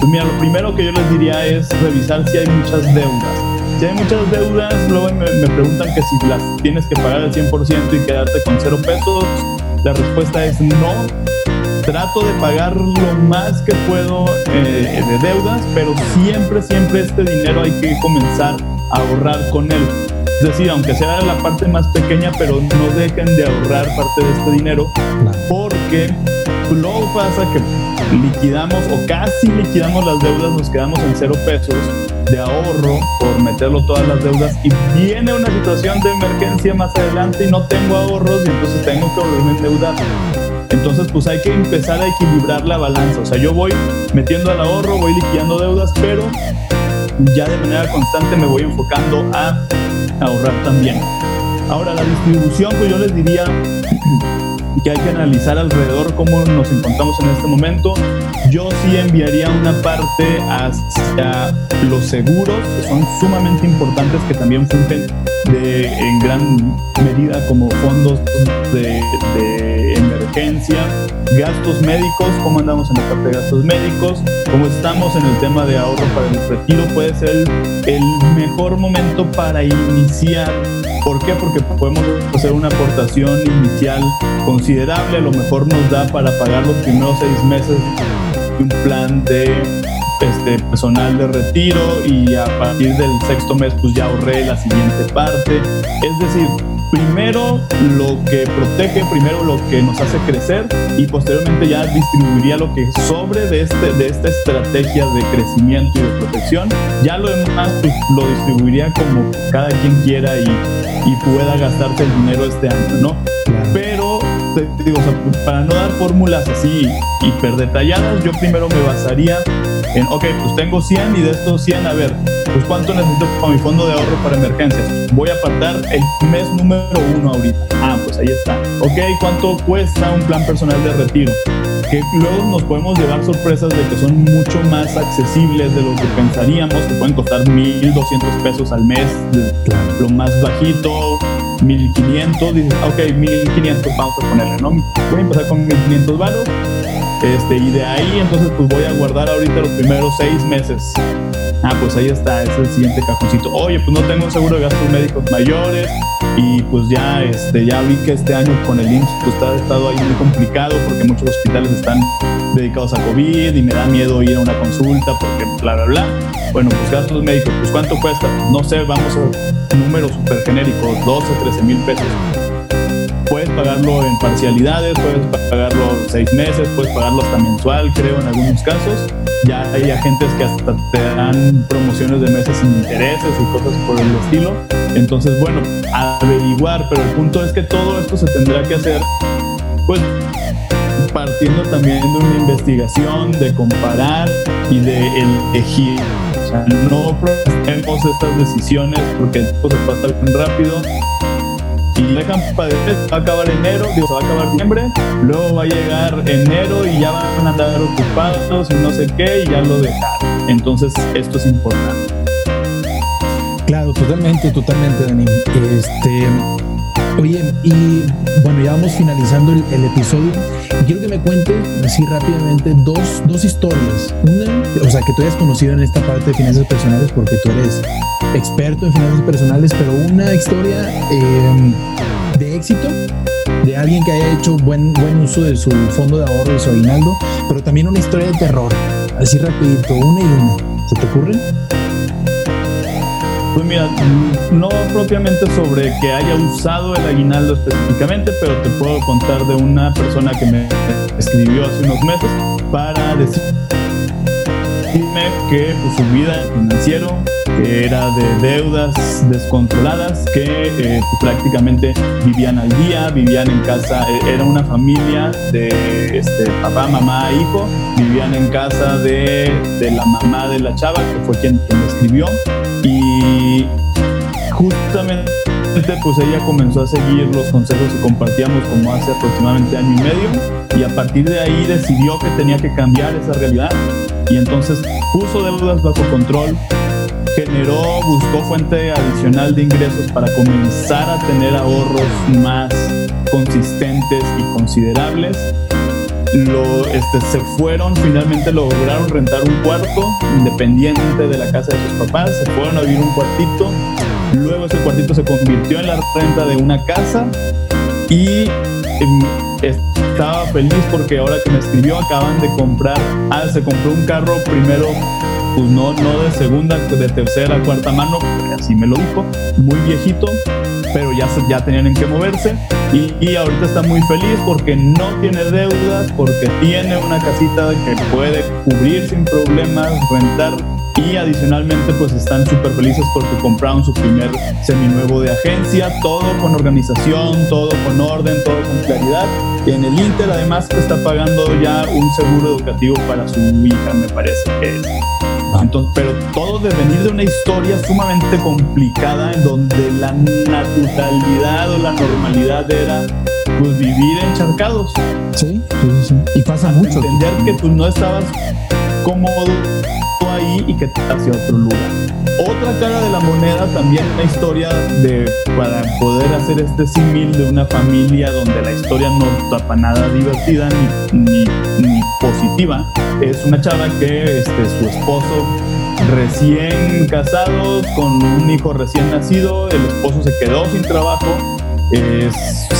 Pues mira, lo primero que yo les diría es revisar si hay muchas deudas. Si hay muchas deudas, luego me, preguntan que si las tienes que pagar al 100% y quedarte con cero pesos. La respuesta es no. Trato de pagar lo más que puedo eh, de deudas, pero siempre, siempre este dinero hay que comenzar a ahorrar con él es decir, aunque sea la parte más pequeña, pero no dejen de ahorrar parte de este dinero, porque luego pasa que liquidamos o casi liquidamos las deudas, nos quedamos en cero pesos de ahorro por meterlo todas las deudas y viene una situación de emergencia más adelante y no tengo ahorros y entonces tengo que volverme a endeudar. Entonces, pues hay que empezar a equilibrar la balanza. O sea, yo voy metiendo al ahorro, voy liquidando deudas, pero ya de manera constante me voy enfocando a ahorrar también. Ahora, la distribución, pues yo les diría que hay que analizar alrededor cómo nos encontramos en este momento. Yo sí enviaría una parte hacia los seguros, que son sumamente importantes, que también fungen en gran medida como fondos de gastos médicos, cómo andamos en la parte de gastos médicos, cómo estamos en el tema de ahorro para el retiro, puede ser el, mejor momento para iniciar. ¿Por qué? Porque podemos hacer una aportación inicial considerable, a lo mejor nos da para pagar los primeros seis meses de un plan de este, personal de retiro y a partir del sexto mes pues ya ahorré la siguiente parte. Es decir, primero lo que protege, primero lo que nos hace crecer y posteriormente ya distribuiría lo que sobre de, este, de esta estrategia de crecimiento y de protección. Ya lo demás pues, lo distribuiría como cada quien quiera y, y pueda gastarse el dinero este año, ¿no? Pero digo, para no dar fórmulas así hiper detalladas, yo primero me basaría en, ok, pues tengo 100 y de estos 100, a ver, pues cuánto necesito para mi fondo de ahorro para emergencias. Voy a apartar el mes número uno ahorita. Ah, pues ahí está. Ok, ¿cuánto cuesta un plan personal de retiro? Que luego nos podemos llevar sorpresas de que son mucho más accesibles de lo que pensaríamos, que pueden costar 1.200 pesos al mes, lo más bajito, 1500, dices, ok, 1500 vamos a ponerle, ¿no? Voy a empezar con 1500 varos este, y de ahí entonces pues voy a guardar ahorita los primeros seis meses. Ah, pues ahí está, es el siguiente cajoncito. Oye, pues no tengo un seguro de gastos médicos mayores y pues ya, este, ya vi que este año con el IMSS pues ha estado ahí muy complicado porque muchos hospitales están dedicados a COVID y me da miedo ir a una consulta porque bla, bla, bla. Bueno, pues gastos médicos, pues ¿cuánto cuesta? No sé, vamos a números súper genéricos, 12, 13 mil pesos puedes pagarlo en parcialidades, puedes pagarlo seis meses, puedes pagarlo hasta mensual, creo, en algunos casos. Ya hay agentes que hasta te dan promociones de meses sin intereses y cosas por el estilo. Entonces, bueno, averiguar, pero el punto es que todo esto se tendrá que hacer, pues, partiendo también de una investigación, de comparar y de elegir O sea, no procesemos estas decisiones porque tiempo se pasa bien rápido y dejan después, va a acabar enero, digo, se va a acabar diciembre, luego va a llegar enero y ya van a andar ocupados y no sé qué, y ya lo dejaron. Entonces, esto es importante. Claro, totalmente, totalmente, Dani. Este, oye, y bueno, ya vamos finalizando el, episodio. Y quiero que me cuentes así rápidamente dos, dos historias. Una, o sea, que tú hayas conocido en esta parte de finanzas personales porque tú eres experto en finanzas personales, pero una historia em, de éxito de alguien que haya hecho buen, buen uso de su fondo de ahorro, de su aguinaldo, pero también una historia de terror. Así rapidito, una y una. ¿Se te ocurre? Pues mira, no propiamente sobre que haya usado el aguinaldo específicamente, pero te puedo contar de una persona que me escribió hace unos meses para decirme que pues, su vida financiero era de deudas descontroladas, que eh, prácticamente vivían al día, vivían en casa, eh, era una familia de este, papá, mamá, hijo, vivían en casa de, de la mamá de la chava, que fue quien, quien escribió, y justamente pues ella comenzó a seguir los consejos que compartíamos como hace aproximadamente año y medio y a partir de ahí decidió que tenía que cambiar esa realidad y entonces puso deudas bajo control, generó, buscó fuente adicional de ingresos para comenzar a tener ahorros más consistentes y considerables. Lo, este, se fueron, finalmente lograron rentar un cuarto independiente de la casa de sus papás, se fueron a vivir un cuartito, luego ese cuartito se convirtió en la renta de una casa y em, estaba feliz porque ahora que me escribió acaban de comprar, ah, se compró un carro primero pues no, no de segunda, de tercera, cuarta mano, así me lo dijo, muy viejito, pero ya, ya tenían en qué moverse y, y, ahorita está muy feliz porque no tiene deudas, porque tiene una casita que puede cubrir sin problemas, rentar y adicionalmente pues están súper felices porque compraron su primer seminuevo de agencia, todo con organización, todo con orden, todo con claridad. En el Inter además está pagando ya un seguro educativo para su hija, me parece que es. Entonces, pero todo de venir de una historia sumamente complicada en donde la naturalidad o la normalidad era pues vivir encharcados. Sí, sí, sí. Y pasa mucho. Entender que tú no estabas cómodo ahí y que te hacia otro lugar. Otra cara de la moneda, también una historia de para poder hacer este símil de una familia donde la historia no tapa nada divertida ni, ni, ni positiva. Es una chava que este, su esposo recién casados, con un hijo recién nacido, el esposo se quedó sin trabajo.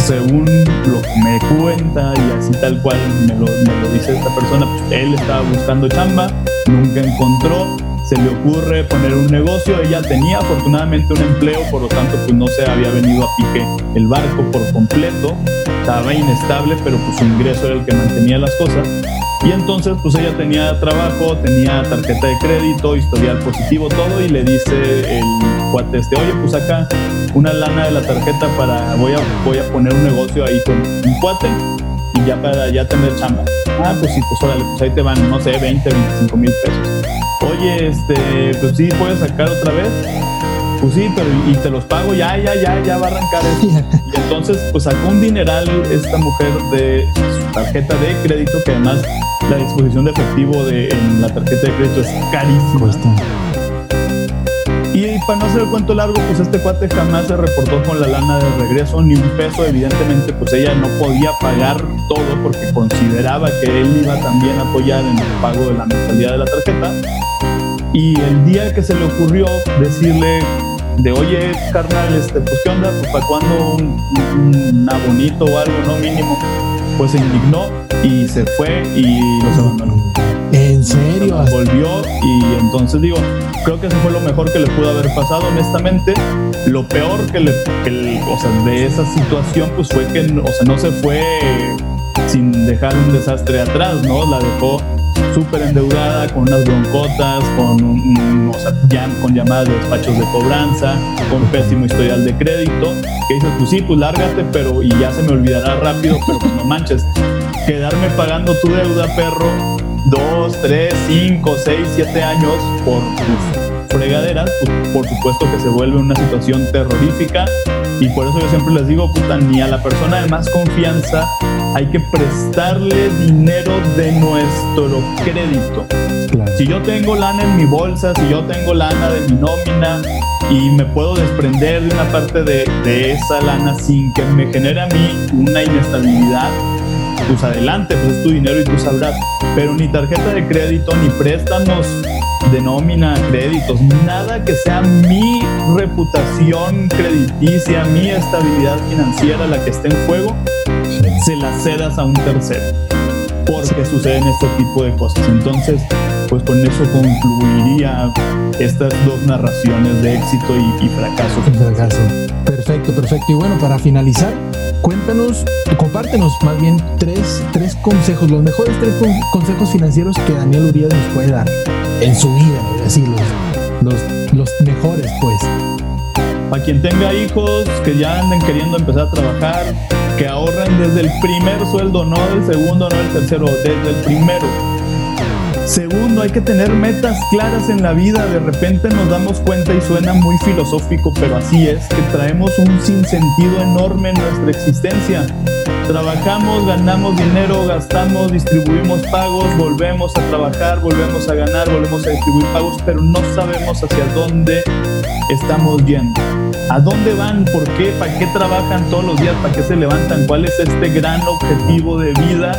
según lo que me cuenta y así tal cual me lo, me lo dice esta persona, pues él estaba buscando chamba, nunca encontró, se le ocurre poner un negocio, ella tenía afortunadamente un empleo, por lo tanto pues no se había venido a pique el barco por completo, estaba inestable, pero pues su ingreso era el que mantenía las cosas. Y entonces pues ella tenía trabajo, tenía tarjeta de crédito, historial positivo, todo, y le dice el cuate este, oye pues acá una lana de la tarjeta para, voy a, voy a poner un negocio ahí con un cuate y ya para ya tener chamba. Ah, pues sí, pues órale, pues ahí te van, no sé, 20, 25 mil pesos. Oye, este, pues sí, puedes sacar otra vez. Pues sí, pero y te los pago, ya, ya, ya, ya va a arrancar eso. Y entonces, pues sacó un dineral esta mujer de su tarjeta de crédito, que además la disposición de efectivo de, en la tarjeta de crédito es carísima. Y para no hacer el cuento largo, pues este cuate jamás se reportó con la lana de regreso, ni un peso. Evidentemente, pues ella no podía pagar todo porque consideraba que él iba también a apoyar en el pago de la mensualidad de la tarjeta. Y el día que se le ocurrió decirle de oye, carnal, este, pues qué onda, pues para cuando un, un, abonito o algo, no mínimo, pues se indignó y se fue y los abandonó. ¿En serio? Volvió y entonces digo, creo que eso fue lo mejor que le pudo haber pasado, honestamente. Lo peor que le, que o sea, de esa situación, pues fue que, o sea, no se fue sin dejar un desastre atrás, ¿no? La dejó súper endeudada, con unas broncotas, con, o sea, con llamadas de despachos de cobranza, con pésimo historial de crédito, que dices, pues sí, pues lárgate, pero y ya se me olvidará rápido, pero pues no manches, quedarme pagando tu deuda, perro, dos, tres, cinco, seis, siete años por pues, fregaderas, pues por supuesto que se vuelve una situación terrorífica. Y por eso yo siempre les digo, puta, ni a la persona de más confianza hay que prestarle dinero de nuestro crédito. Si yo tengo lana en mi bolsa, si yo tengo lana de mi nómina y me puedo desprender de una parte de, de esa lana sin que me genere a mí una inestabilidad, pues adelante, pues es tu dinero y tú sabrás. Pero ni tarjeta de crédito, ni préstamos de nómina, créditos, nada que sea mi reputación crediticia, mi estabilidad financiera la que esté en juego, se la cedas a un tercero. Porque suceden este tipo de cosas. Entonces, pues con eso concluiría estas dos narraciones de éxito y, fracaso. fracaso. Perfecto, perfecto. Y bueno, para finalizar, cuéntanos, compártenos más bien tres, tres consejos, los mejores tres consejos financieros que Daniel Urias nos puede dar en su vida, así los, los, los mejores pues. Para quien tenga hijos que ya anden queriendo empezar a trabajar, que ahorren desde el primer sueldo, no del segundo, no del tercero, desde el primero Segundo, hay que tener metas claras en la vida. De repente nos damos cuenta y suena muy filosófico, pero así es, que traemos un sinsentido enorme en nuestra existencia. Trabajamos, ganamos dinero, gastamos, distribuimos pagos, volvemos a trabajar, volvemos a ganar, volvemos a distribuir pagos, pero no sabemos hacia dónde estamos yendo. ¿A dónde van? ¿Por qué? ¿Para qué trabajan todos los días? ¿Para qué se levantan? ¿Cuál es este gran objetivo de vida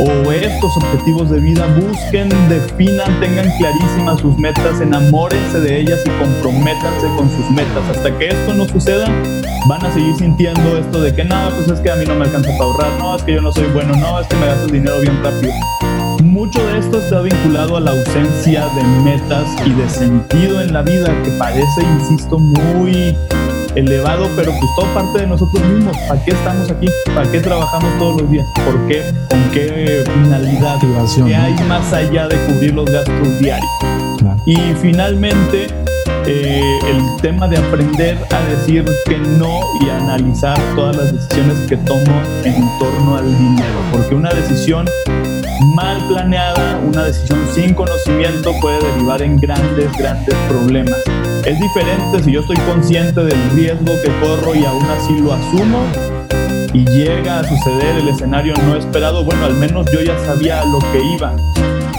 o estos objetivos de vida, busquen, definan, tengan clarísimas sus metas, enamórense de ellas y comprométanse con sus metas. Hasta que esto no suceda, van a seguir sintiendo esto de que no, pues es que a mí no me alcanza para ahorrar, no, es que yo no soy bueno, no, es que me gasto el dinero bien rápido. Mucho de esto está vinculado a la ausencia de metas y de sentido en la vida que parece, insisto, muy elevado, pero pues todo parte de nosotros mismos. ¿Para qué estamos aquí? ¿Para qué trabajamos todos los días? ¿Por qué? ¿Con qué finalidad? ¿Qué hay más allá de cubrir los gastos diarios? Y finalmente, eh, el tema de aprender a decir que no y analizar todas las decisiones que tomo en torno al dinero, porque una decisión mal planeada, una decisión sin conocimiento puede derivar en grandes, grandes problemas. Es diferente si yo estoy consciente del riesgo que corro y aún así lo asumo y llega a suceder el escenario no esperado, bueno, al menos yo ya sabía lo que iba.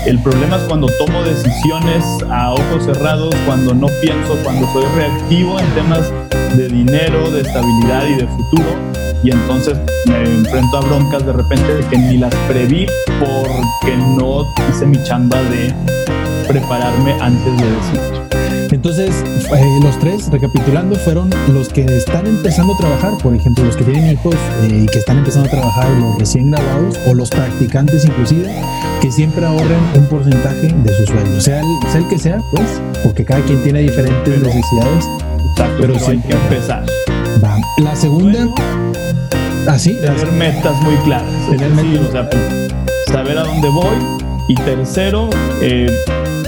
El problema es cuando tomo decisiones a ojos cerrados, cuando no pienso, cuando soy reactivo en temas de dinero, de estabilidad y de futuro. Y entonces me enfrento a broncas de repente de que ni las preví porque no hice mi chamba de prepararme antes de decir. Entonces, eh, los tres, recapitulando, fueron los que están empezando a trabajar, por ejemplo, los que tienen hijos eh, y que están empezando a trabajar, los recién graduados o los practicantes inclusive, que siempre ahorren un porcentaje de su sueldo, sea el, sea el que sea, pues, porque cada quien tiene diferentes necesidades. Exacto, pero, pero hay que empezar. Va. La segunda, así. ¿Ah, tener metas muy claras. Tener metas. O sea, saber a dónde voy. Y tercero, eh,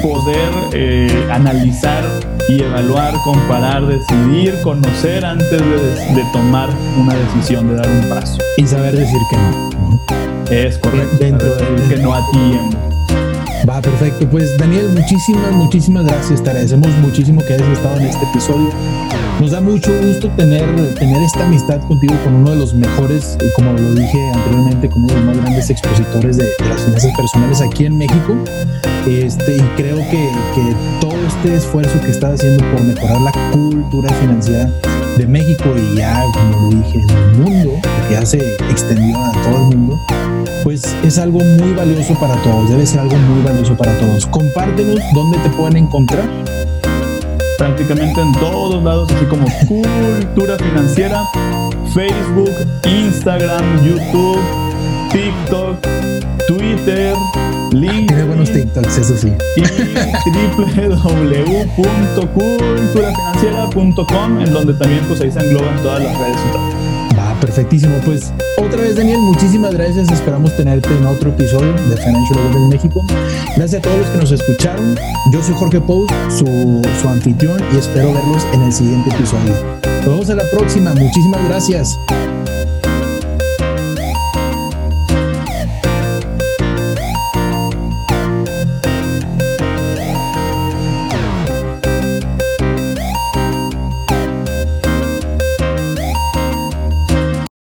poder eh, analizar y evaluar, comparar, decidir, conocer antes de, tomar una decisión, de dar un paso. Y saber decir que no. Es correcto. Dentro de que no a tiempo. Va, perfecto. Pues Daniel, muchísimas, muchísimas gracias. Te agradecemos muchísimo que hayas estado en este episodio. Nos da mucho gusto tener, tener esta amistad contigo con uno de los mejores, como lo dije anteriormente, con uno de los más grandes expositores de, las finanzas personales aquí en México. Este, y creo que, que todo este esfuerzo que estás haciendo por mejorar la cultura financiera de México y ya, como lo dije, en el mundo, que ya se extendió a todo el mundo, pues es algo muy valioso para todos, debe ser algo muy valioso para todos. Compártenos dónde te pueden encontrar. Prácticamente en todos lados, así como Cultura Financiera, Facebook, Instagram, YouTube, TikTok, Twitter, LinkedIn. Tiene buenos TikToks, eso sí. Y www.culturafinanciera.com, en donde también pues ahí se engloban todas las redes sociales. Perfectísimo. Pues otra vez, Daniel, muchísimas gracias. Esperamos tenerte en otro episodio de Financial en México. Gracias a todos los que nos escucharon. Yo soy Jorge Post, su, su anfitrión, y espero verlos en el siguiente episodio. Nos vemos en la próxima. Muchísimas gracias.